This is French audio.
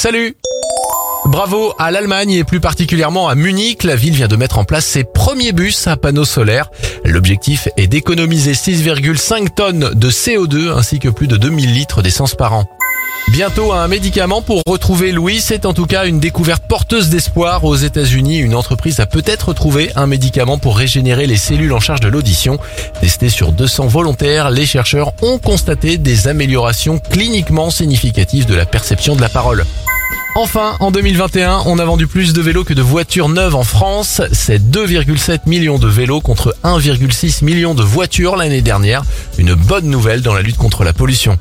Salut Bravo à l'Allemagne et plus particulièrement à Munich. La ville vient de mettre en place ses premiers bus à panneaux solaires. L'objectif est d'économiser 6,5 tonnes de CO2 ainsi que plus de 2000 litres d'essence par an. Bientôt un médicament pour retrouver Louis, c'est en tout cas une découverte porteuse d'espoir aux États-Unis. Une entreprise a peut-être trouvé un médicament pour régénérer les cellules en charge de l'audition. Testé sur 200 volontaires, les chercheurs ont constaté des améliorations cliniquement significatives de la perception de la parole. Enfin, en 2021, on a vendu plus de vélos que de voitures neuves en France. C'est 2,7 millions de vélos contre 1,6 million de voitures l'année dernière. Une bonne nouvelle dans la lutte contre la pollution.